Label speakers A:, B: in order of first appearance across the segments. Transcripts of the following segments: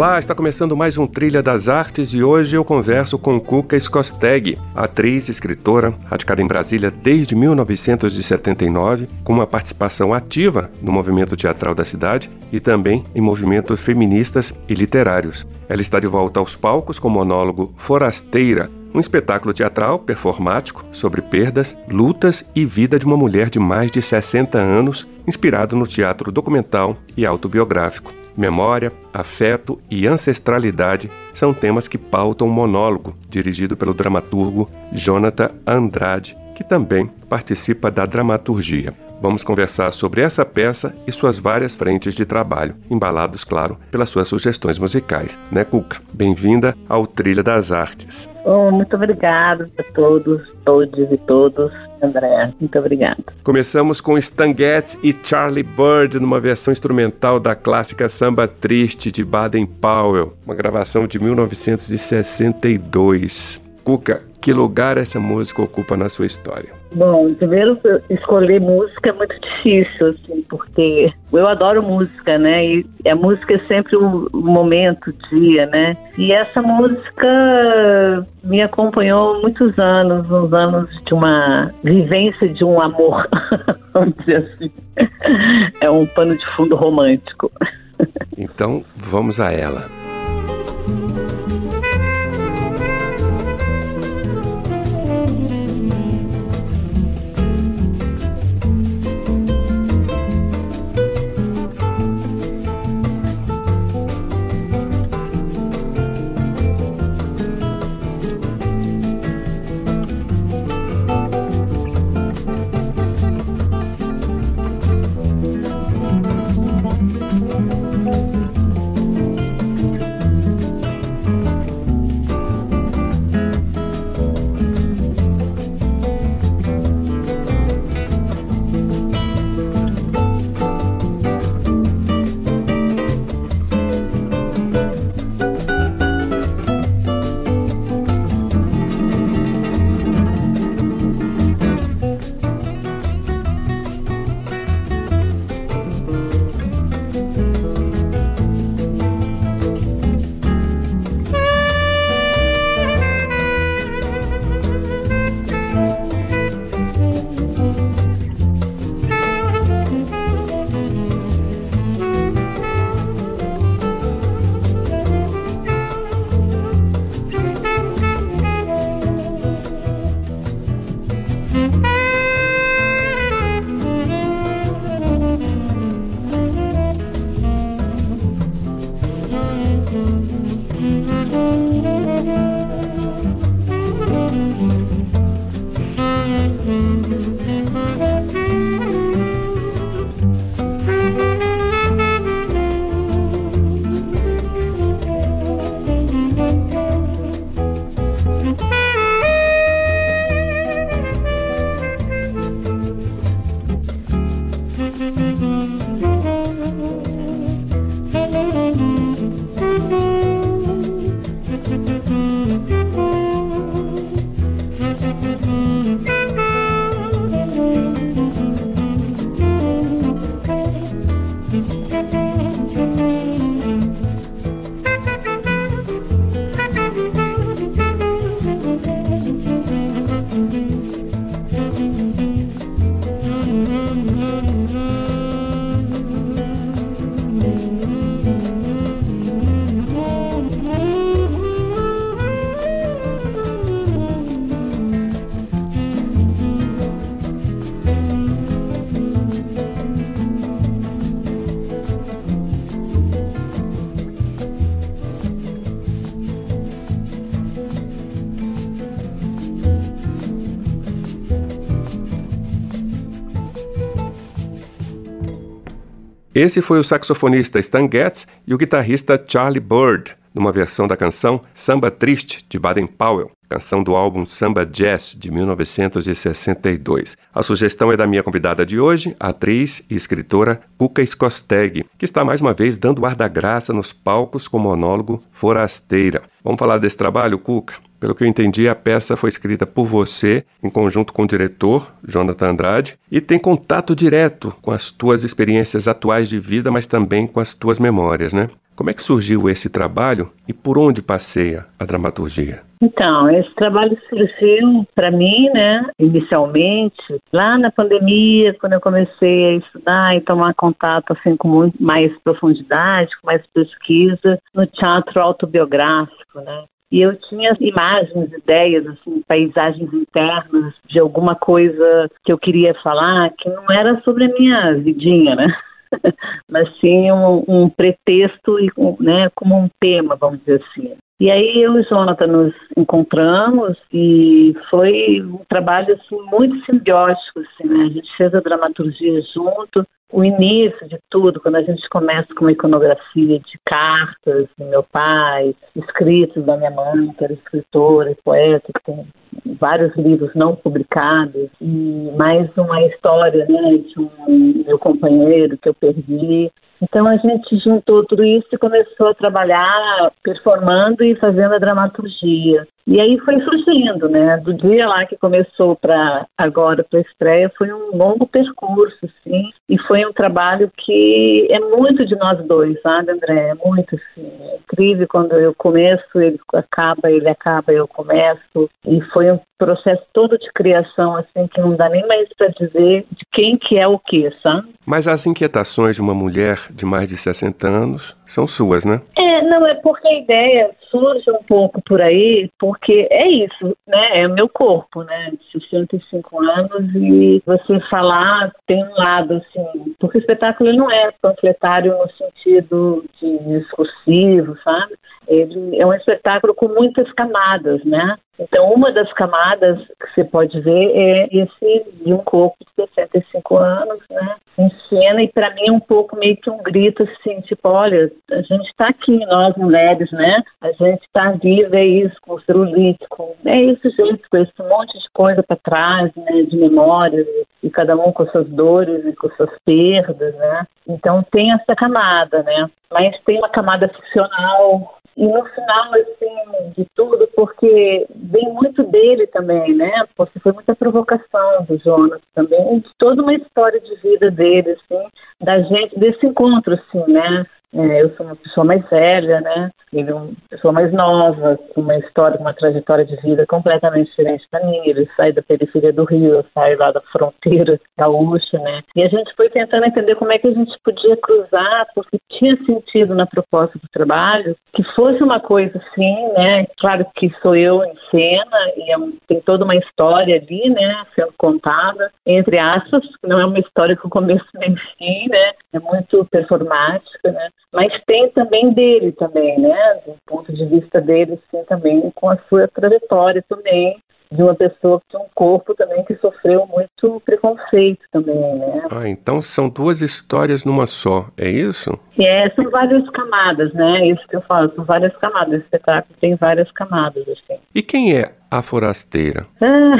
A: Olá, está começando mais um Trilha das Artes e hoje eu converso com Cuca Skosteg, atriz, escritora, radicada em Brasília desde 1979, com uma participação ativa no movimento teatral da cidade e também em movimentos feministas e literários. Ela está de volta aos palcos com o monólogo Forasteira, um espetáculo teatral performático sobre perdas, lutas e vida de uma mulher de mais de 60 anos, inspirado no teatro documental e autobiográfico. Memória, afeto e ancestralidade são temas que pautam o monólogo, dirigido pelo dramaturgo Jonathan Andrade, que também participa da dramaturgia. Vamos conversar sobre essa peça e suas várias frentes de trabalho, embalados, claro, pelas suas sugestões musicais. Né, Cuca? Bem-vinda ao Trilha das Artes.
B: Oh, muito obrigada a todos, todos e todos. André, muito obrigada.
A: Começamos com Stan Getz e Charlie Bird numa versão instrumental da clássica Samba Triste de Baden Powell, uma gravação de 1962. Cuca, que lugar essa música ocupa na sua história?
B: Bom, primeiro escolher música é muito difícil, assim, porque eu adoro música, né? E a música é sempre o um momento, o dia, né? E essa música me acompanhou muitos anos, uns anos de uma vivência de um amor, vamos dizer assim. É um pano de fundo romântico.
A: Então, vamos a ela. Esse foi o saxofonista Stan Getz e o guitarrista Charlie Bird, numa versão da canção Samba Triste, de Baden Powell, canção do álbum Samba Jazz, de 1962. A sugestão é da minha convidada de hoje, a atriz e escritora Cuca Skosteg, que está mais uma vez dando ar da graça nos palcos com o monólogo Forasteira. Vamos falar desse trabalho, Cuca? Pelo que eu entendi, a peça foi escrita por você, em conjunto com o diretor, Jonathan Andrade, e tem contato direto com as tuas experiências atuais de vida, mas também com as tuas memórias, né? Como é que surgiu esse trabalho e por onde passeia a dramaturgia?
B: Então, esse trabalho surgiu para mim, né, inicialmente, lá na pandemia, quando eu comecei a estudar e tomar contato assim com mais profundidade, com mais pesquisa no teatro autobiográfico, né? E eu tinha imagens, ideias, assim, paisagens internas de alguma coisa que eu queria falar que não era sobre a minha vidinha, né? mas sim um, um pretexto e né, como um tema, vamos dizer assim. E aí eu e o Jonathan nos encontramos e foi um trabalho assim, muito simbiótico. Assim, né? A gente fez a dramaturgia junto. O início de tudo, quando a gente começa com uma iconografia de cartas do meu pai, escritos da minha mãe, que era escritora e poeta, que tem vários livros não publicados, e mais uma história né, de um meu companheiro que eu perdi, então a gente juntou tudo isso e começou a trabalhar performando e fazendo a dramaturgia. E aí foi surgindo, né? Do dia lá que começou para agora para a estreia foi um longo percurso, sim. E foi um trabalho que é muito de nós dois, sabe, André? É muito, sim. É incrível quando eu começo, ele acaba, ele acaba, eu começo. E foi um processo todo de criação, assim, que não dá nem mais para dizer de quem que é o que, sabe?
A: Mas as inquietações de uma mulher de mais de 60 anos são suas, né?
B: É, não, é porque a ideia surge um pouco por aí, porque é isso, né? É o meu corpo, né? De 65 anos e você falar tem um lado, assim, porque o espetáculo não é panfletário no sentido de discursivo, sabe? Ele é um espetáculo com muitas camadas, né? Então, uma das camadas que você pode ver é esse de um corpo de 65 anos, né? Em cena, e para mim é um pouco meio que um grito assim, tipo, olha, a gente está aqui, nós mulheres, né? A gente está viva, é isso, com o celulite, com é isso, gente, com esse monte de coisa para trás, né? De memórias, e cada um com suas dores e com suas perdas, né? Então tem essa camada, né? Mas tem uma camada ficcional e no final, assim, de tudo, porque vem muito dele também, né? Porque foi muita provocação do Jonas também, de toda uma história de vida dele, assim, da gente, desse encontro, assim, né? É, eu sou uma pessoa mais velha, né? Ele é uma pessoa mais nova, com uma história, uma trajetória de vida completamente diferente da minha. Ele sai da periferia do Rio, eu saio lá da fronteira gaúcha, né? E a gente foi tentando entender como é que a gente podia cruzar, porque tinha sentido na proposta do trabalho que fosse uma coisa assim, né? Claro que sou eu em cena e é um, tem toda uma história ali, né? Sendo contada, entre aspas, não é uma história com começo nem fim, né? É muito performática, né? Mas tem também dele também, né? Do ponto de vista dele, sim, também com a sua trajetória também de uma pessoa que tem um corpo também que sofreu muito preconceito também, né?
A: Ah, então são duas histórias numa só, é isso?
B: É, são várias camadas, né? Isso que eu falo, são várias camadas. O espetáculo tem várias camadas, assim.
A: E quem é a forasteira?
B: Ah,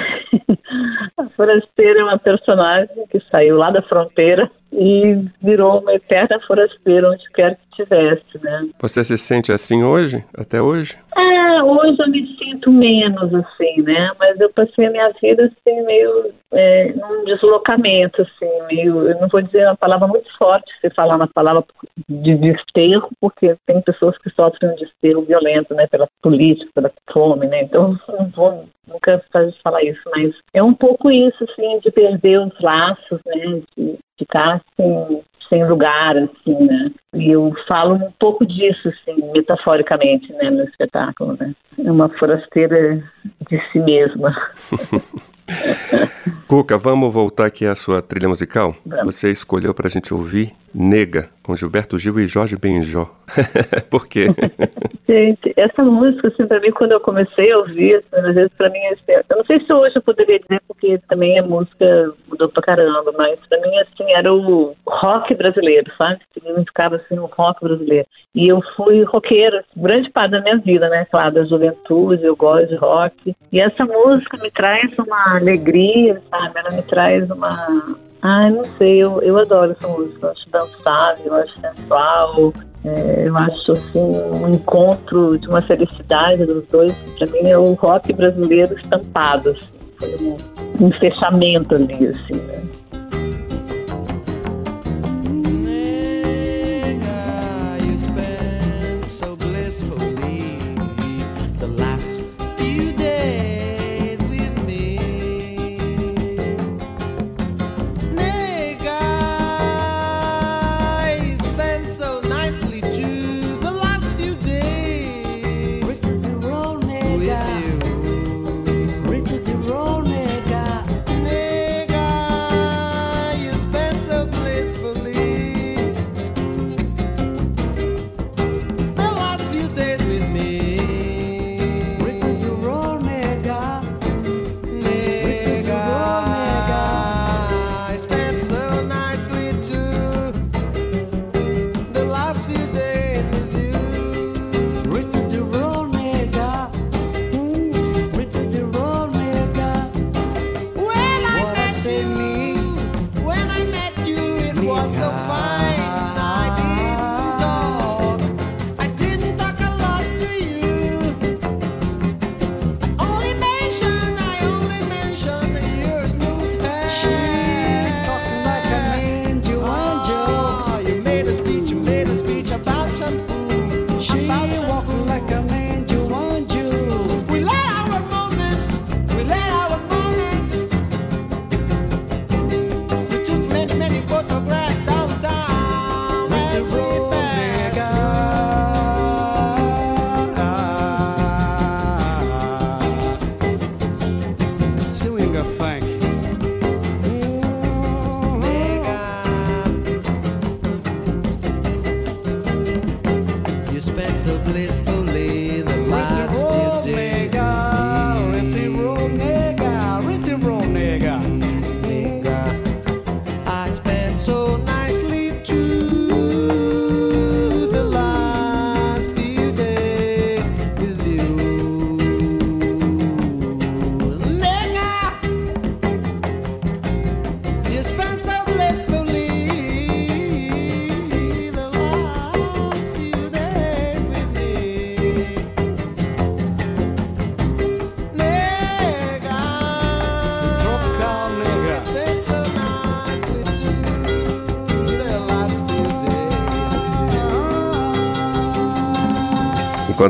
B: a forasteira é uma personagem que saiu lá da fronteira e virou uma eterna forasteira onde quer que estivesse, né?
A: Você se sente assim hoje, até hoje?
B: É, hoje eu me sinto menos assim, né? Mas eu passei a minha vida assim meio é, num deslocamento, assim, meio, eu não vou dizer uma palavra muito forte se falar uma palavra de desterro, porque tem pessoas que sofrem um desterro violento, né? Pela política, pela fome, né? Então não vou nunca falar isso, mas é um pouco isso, assim, de perder os laços, né? De ficar sem, sem lugar, assim, né? E eu falo um pouco disso, assim, metaforicamente, né, no espetáculo, né? É uma forasteira de si mesma.
A: Cuca, vamos voltar aqui à sua trilha musical? Vamos. Você escolheu para a gente ouvir Nega, com Gilberto Gil e Jorge Benjó. Por quê?
B: Gente, essa música, assim, pra mim, quando eu comecei a ouvir, assim, às vezes pra mim, assim, eu não sei se hoje eu poderia dizer, porque também a música mudou pra caramba, mas pra mim, assim, era o rock brasileiro, sabe? Significava, assim, o rock brasileiro. E eu fui roqueira, grande parte da minha vida, né? Claro, da juventude, eu gosto de rock. E essa música me traz uma alegria, sabe? Ela me traz uma Ai, não sei, eu, eu adoro essa música. Eu acho dançável, eu acho sensual. É, eu acho assim um encontro de uma felicidade dos dois. Para mim é o rock brasileiro estampado, assim. Foi um, um fechamento ali, assim, né?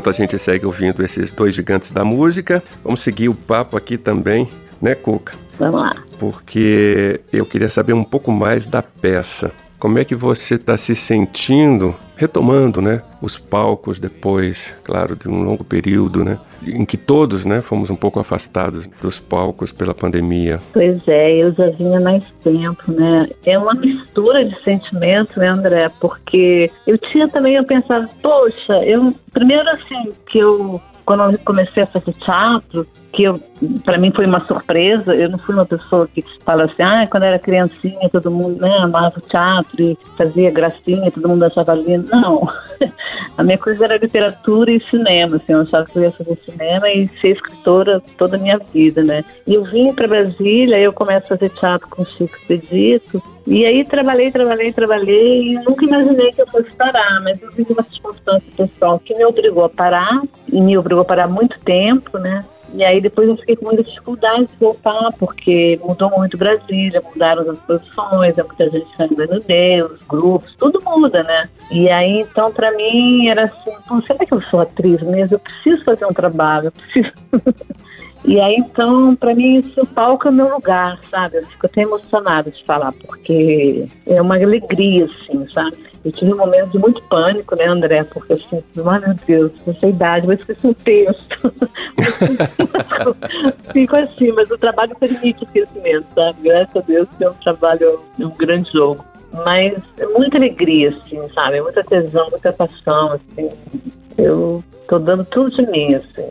A: Enquanto a gente segue ouvindo esses dois gigantes da música, vamos seguir o papo aqui também, né, Cuca?
B: Vamos lá.
A: Porque eu queria saber um pouco mais da peça. Como é que você está se sentindo retomando, né, os palcos depois, claro, de um longo período, né, em que todos, né, fomos um pouco afastados dos palcos pela pandemia.
B: Pois é, eu já vinha mais tempo, né? É uma mistura de sentimentos, né, André? Porque eu tinha também, eu pensava, poxa, eu primeiro assim que eu quando eu comecei a fazer teatro, que para mim foi uma surpresa, eu não fui uma pessoa que fala assim, ah, quando era criancinha todo mundo né, amava o teatro e fazia gracinha, todo mundo achava lindo. Não, a minha coisa era literatura e cinema, assim, eu achava que eu ia fazer cinema e ser escritora toda a minha vida, né. E eu vim para Brasília, eu começo a fazer teatro com Chico Expedito, e aí trabalhei, trabalhei, trabalhei e nunca imaginei que eu fosse parar, mas eu tive uma circunstância pessoal que me obrigou a parar, e me obrigou a parar muito tempo, né? E aí depois eu fiquei com muita dificuldade de voltar, porque mudou muito Brasília, mudaram as posições, é muita gente no Deus, grupos, tudo muda, né? E aí, então, para mim, era assim, será que eu sou atriz mesmo? Eu preciso fazer um trabalho, eu preciso... E aí, então, para mim, isso, o palco é meu lugar, sabe? Eu fico até emocionada de falar, porque é uma alegria, assim, sabe? Eu tive um momento de muito pânico, né, André? Porque assim, ai meu Deus, nessa idade, vou esquecer um texto. Fico assim, mas o trabalho permite o esquecimento, sabe? Graças a Deus que é um trabalho, é um grande jogo. mas é muita alegria, assim, sabe? Muita tesão, muita paixão, assim. Eu tô dando tudo de mim, assim.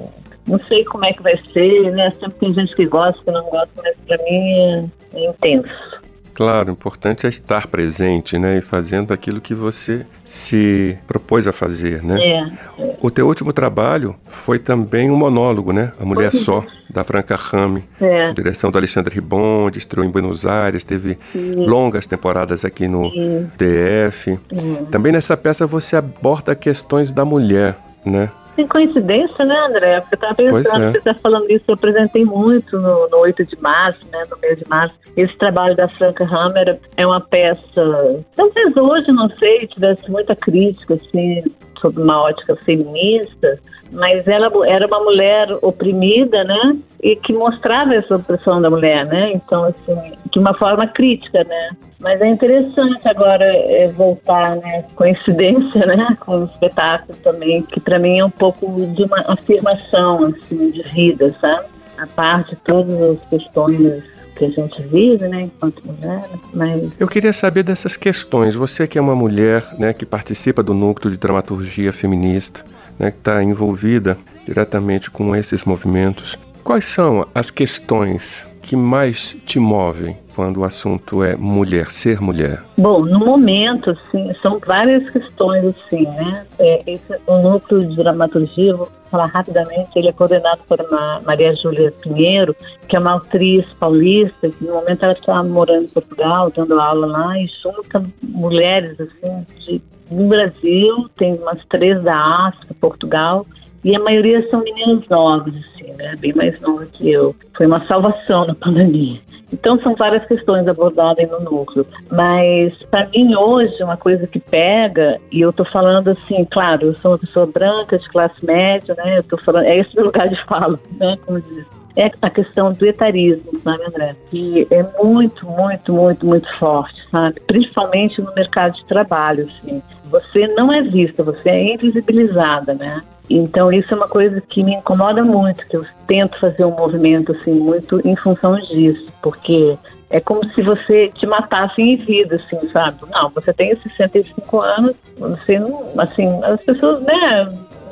B: Não sei como é que vai ser, né? Sempre tem gente que gosta, que não gosta, mas pra mim é, é intenso.
A: Claro, o importante é estar presente, né? E fazendo aquilo que você se propôs a fazer, né?
B: É, é.
A: O teu último trabalho foi também um monólogo, né? A Mulher Só, da Franca Rame.
B: É.
A: Direção do Alexandre Ribon, estreou em Buenos Aires, teve
B: Sim.
A: longas temporadas aqui no
B: Sim.
A: DF.
B: Sim.
A: Também nessa peça você aborda questões da mulher, né?
B: Tem coincidência, né, André? Porque eu estava pensando,
A: é.
B: você está falando isso, eu apresentei muito no, no 8 de março, né, no mês de março. Esse trabalho da Franca Hammer é uma peça, talvez hoje, não sei, tivesse muita crítica, assim, sobre uma ótica feminista, mas ela era uma mulher oprimida, né, e que mostrava essa opressão da mulher, né, então, assim, de uma forma crítica, né. Mas é interessante agora é, voltar, né, coincidência, né, com o espetáculo também, que para mim é um pouco de uma afirmação, assim, de vida, sabe? A parte de todas as questões que a gente vive, né, enquanto mulher, mas
A: Eu queria saber dessas questões. Você que é uma mulher, né, que participa do núcleo de dramaturgia feminista, né, que está envolvida diretamente com esses movimentos. Quais são as questões que mais te movem quando o assunto é mulher, ser mulher?
B: Bom, no momento, assim, são várias questões, assim, né? É, esse, o núcleo de dramaturgia, falar rapidamente, ele é coordenado por Maria Júlia Pinheiro, que é uma atriz paulista, que no momento ela está morando em Portugal, dando aula lá, e junta mulheres, assim, de, no Brasil, tem umas três da África, Portugal, e a maioria são meninas novas, assim, né? Bem mais novas que eu. Foi uma salvação na pandemia. Então são várias questões abordadas no núcleo, mas para mim hoje uma coisa que pega e eu tô falando assim, claro, eu sou uma pessoa branca de classe média, né? Eu tô falando, é esse meu lugar de fala, né? Como diz. É a questão do etarismo, sabe, André? Que é muito, muito, muito, muito forte, sabe? Principalmente no mercado de trabalho, assim. Você não é vista, você é invisibilizada, né? Então isso é uma coisa que me incomoda muito, que eu tento fazer um movimento assim muito em função disso, porque é como se você te matasse em vida, assim, sabe? Não, você tem 65 anos, você não, assim, as pessoas, né,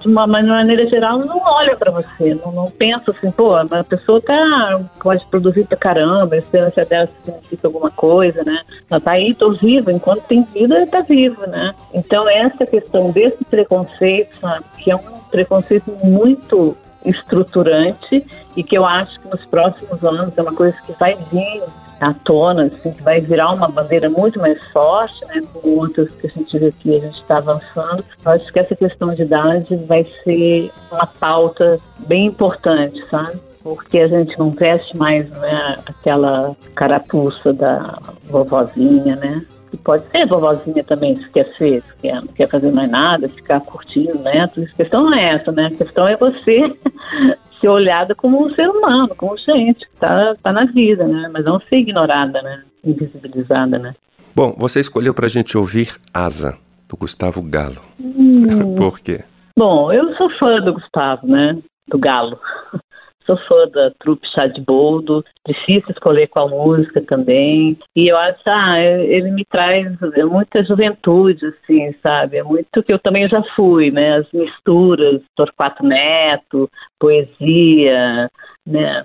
B: uma maneira geral não olham para você, não, não pensam assim, pô, a pessoa tá, pode produzir pra caramba, a esperança dela significa alguma coisa, né? Ela tá aí, tô viva, enquanto tem vida, tá viva, né? Então essa questão desse preconceito, sabe, que é um preconceito muito estruturante e que eu acho que nos próximos anos é uma coisa que vai vir à tona, assim, que vai virar uma bandeira muito mais forte, né, com outras que a gente vê que a gente está avançando. Eu acho que essa questão de idade vai ser uma pauta bem importante, sabe? Porque a gente não veste mais né, aquela carapuça da vovozinha, né? que pode ser vovozinha também, se quer ser, se quer, não quer fazer mais nada, ficar curtindo neto. A questão não é essa, né? A questão é você ser olhada como um ser humano, como gente, que tá, tá na vida, né? Mas não ser ignorada, né? Invisibilizada, né?
A: Bom, você escolheu pra gente ouvir Asa, do Gustavo Galo.
B: Hum.
A: Por quê?
B: Bom, eu sou fã do Gustavo, né? Do Galo. Sou fã da trupe Chá de Boldo, difícil escolher qual música também. E eu acho, ah, ele me traz muita juventude, assim, sabe? É muito que eu também já fui, né? As misturas, Torquato Neto, poesia, né?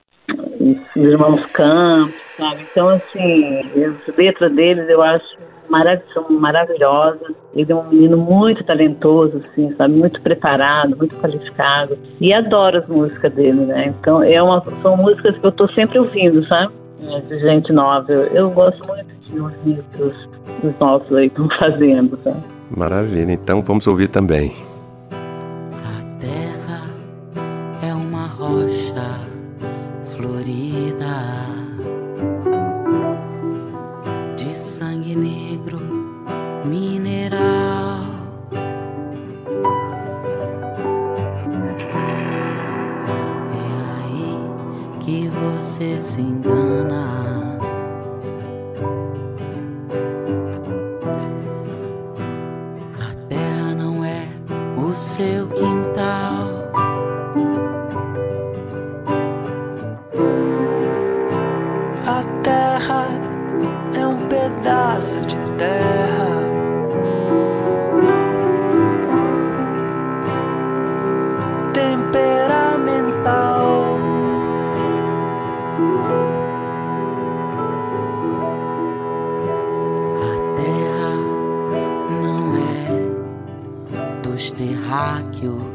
B: Os irmãos Campos, sabe? Então, assim, as letras deles eu acho marav são maravilhosas. Ele é um menino muito talentoso, assim, sabe? Muito preparado, muito qualificado. E adoro as músicas dele, né? Então, é uma, são músicas que eu estou sempre ouvindo, sabe? De gente nova. Eu, eu gosto muito de ouvir os, os novos aí estão fazendo, sabe?
A: Maravilha. Então, vamos ouvir também.
C: é
D: um pedaço de terra.
C: Temperamental. A terra não é dos terráqueos.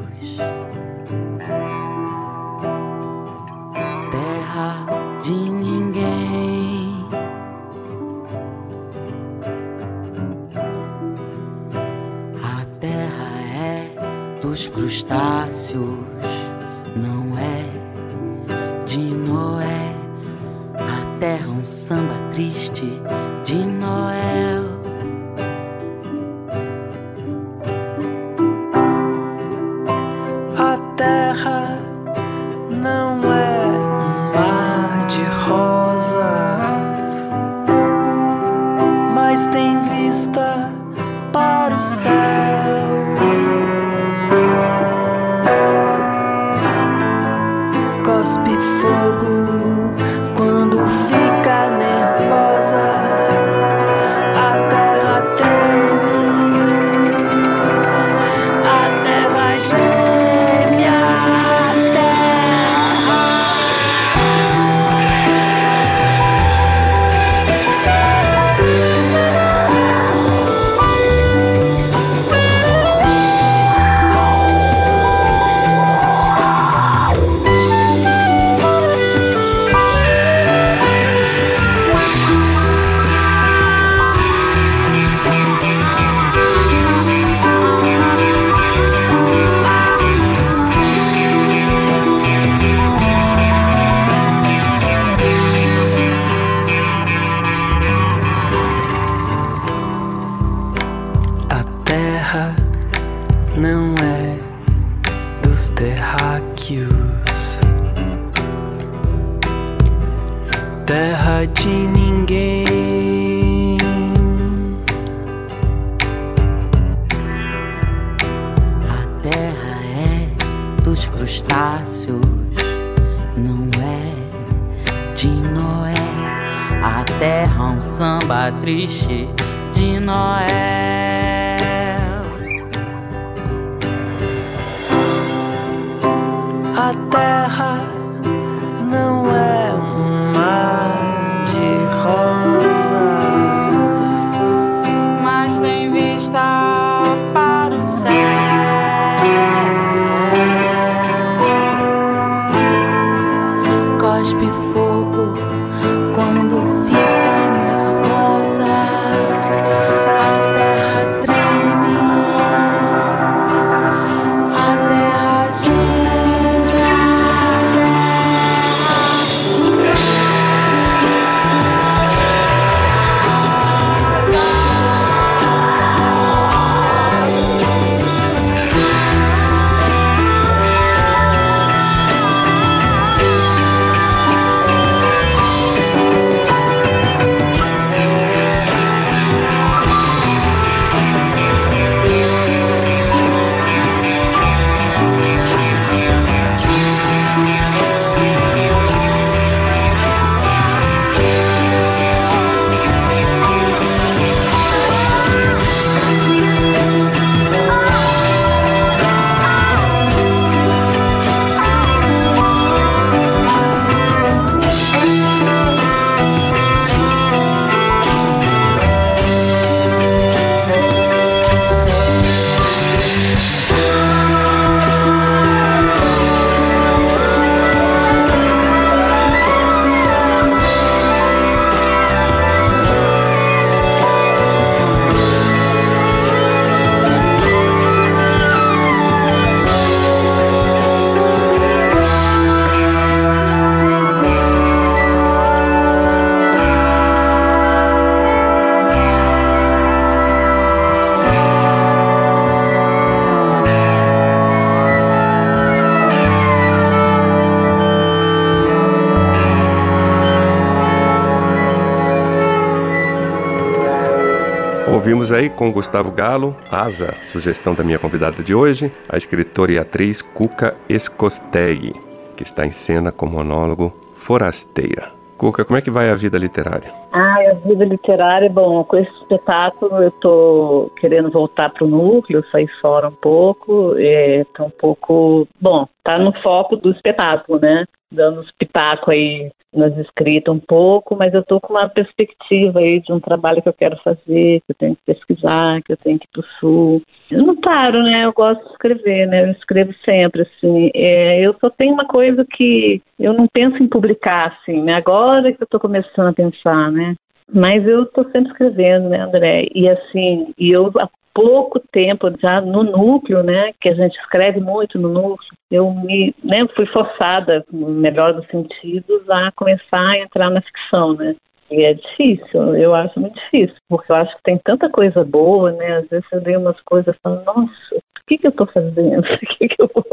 A: Ouvimos aí com Gustavo Galo, Asa, sugestão da minha convidada de hoje, a escritora e atriz Cuca Escosteg, que está em cena com o monólogo Forasteira. Cuca, como é que vai a vida literária?
B: Ah, a vida literária, bom, com esse espetáculo eu estou querendo voltar para o núcleo, sair fora um pouco, é, tá um pouco, bom, tá no foco do espetáculo, né? Dando os pitacos aí nas escritas um pouco, mas eu estou com uma perspectiva aí de um trabalho que eu quero fazer, que eu tenho que pesquisar, que eu tenho que ir para o sul. Eu não paro, né? Eu gosto de escrever, né? Eu escrevo sempre, assim. É, eu só tenho uma coisa que eu não penso em publicar, assim, né? Agora que eu estou começando a pensar, né? Mas eu estou sempre escrevendo, né, André? E assim, e eu há pouco tempo já no núcleo, né, que a gente escreve muito no núcleo, eu me, né, fui forçada, no melhor dos sentidos, a começar a entrar na ficção, né? E é difícil, eu acho muito difícil, porque eu acho que tem tanta coisa boa, né? Às vezes eu leio umas coisas e falo, nossa, o que, que eu estou fazendo? O que, que eu vou.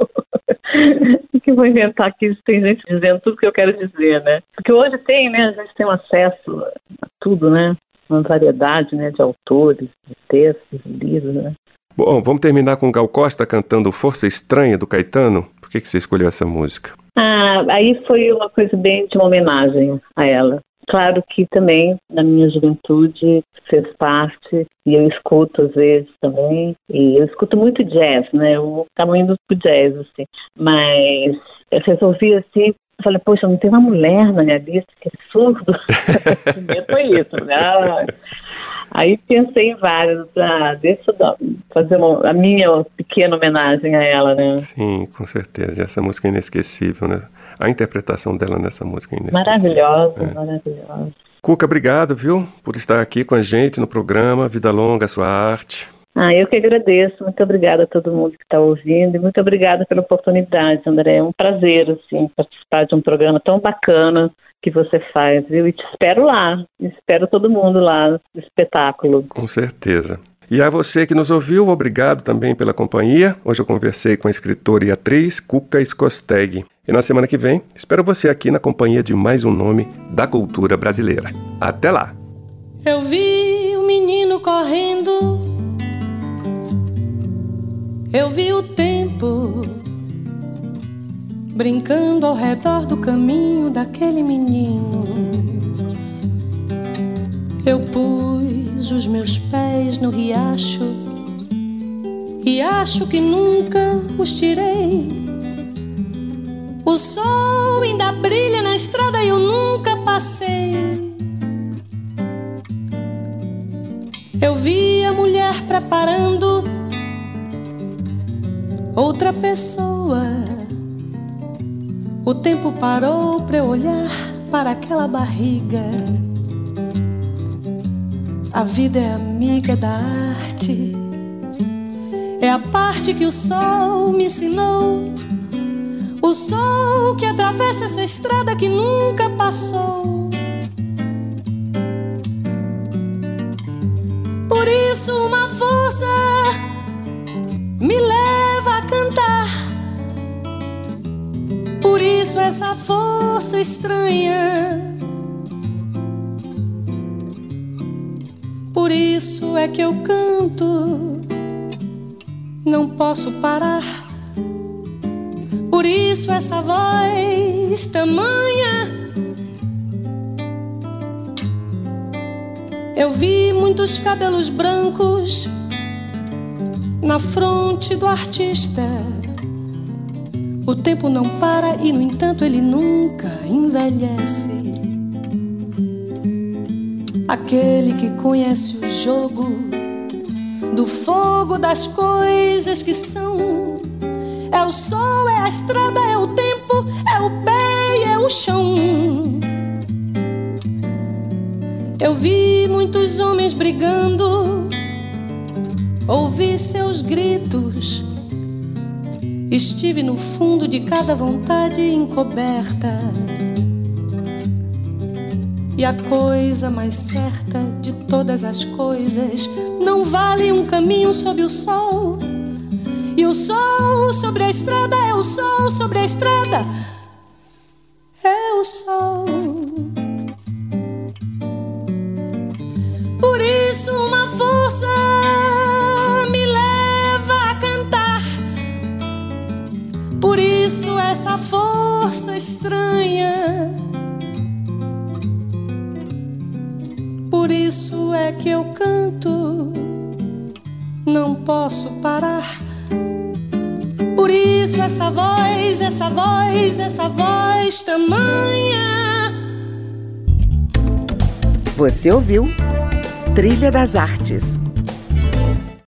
B: o que eu vou inventar aqui? Tem gente dizendo tudo que eu quero dizer, né? Porque hoje tem, né? A gente tem um acesso a tudo, né? Uma variedade né, de autores, de textos, de livros, né?
A: Bom, vamos terminar com Gal Costa cantando Força Estranha do Caetano. Por que, que você escolheu essa música?
B: Ah, aí foi uma coisa bem de uma homenagem a ela. Claro que também na minha juventude fez parte e eu escuto às vezes também e eu escuto muito jazz, né? Eu estava indo pro jazz assim, mas eu resolvi assim falei, poxa, não tem uma mulher na minha lista que surdo. Primeiro foi isso, né? Aí pensei em várias, ah, deixa eu fazer uma, a minha pequena homenagem a ela, né?
A: Sim, com certeza. Essa música é inesquecível, né? A interpretação dela nessa música é.
B: Maravilhosa, é. maravilhosa.
A: Cuca, obrigado, viu, por estar aqui com a gente no programa Vida Longa, Sua Arte.
B: Ah, eu que agradeço. Muito obrigada a todo mundo que está ouvindo e muito obrigada pela oportunidade, André. É um prazer, assim, participar de um programa tão bacana que você faz, viu? E te espero lá. Espero todo mundo lá no espetáculo.
A: Com certeza. E a você que nos ouviu, obrigado também pela companhia. Hoje eu conversei com a escritora e atriz Cuca Skosteg. E na semana que vem, espero você aqui na companhia de mais um nome da cultura brasileira. Até lá!
D: Eu vi o menino correndo, eu vi o tempo brincando ao redor do caminho daquele menino. Eu pus os meus pés no riacho e acho que nunca os tirei. O sol ainda brilha na estrada e eu nunca passei. Eu vi a mulher preparando outra pessoa. O tempo parou para eu olhar para aquela barriga. A vida é amiga da arte. É a parte que o sol me ensinou. O sol que atravessa essa estrada que nunca passou. Por isso, uma força me leva a cantar. Por isso, essa força estranha isso é que eu canto, não posso parar. Por isso essa voz tamanha. Eu vi muitos cabelos brancos na fronte do artista. O tempo não para e, no entanto, ele nunca envelhece. Aquele que conhece o jogo do fogo das coisas que são. É o sol, é a estrada, é o tempo, é o pé e é o chão. Eu vi muitos homens brigando, ouvi seus gritos. Estive no fundo de cada vontade encoberta. E a coisa mais certa de todas as coisas não vale um caminho sob o sol. E o sol sobre a estrada é o sol sobre a estrada. É o sol. Por isso, uma força me leva a cantar. Por isso, essa força estranha isso é que eu canto, não posso parar. Por isso essa voz, essa voz, essa voz tamanha.
E: Você ouviu Trilha das Artes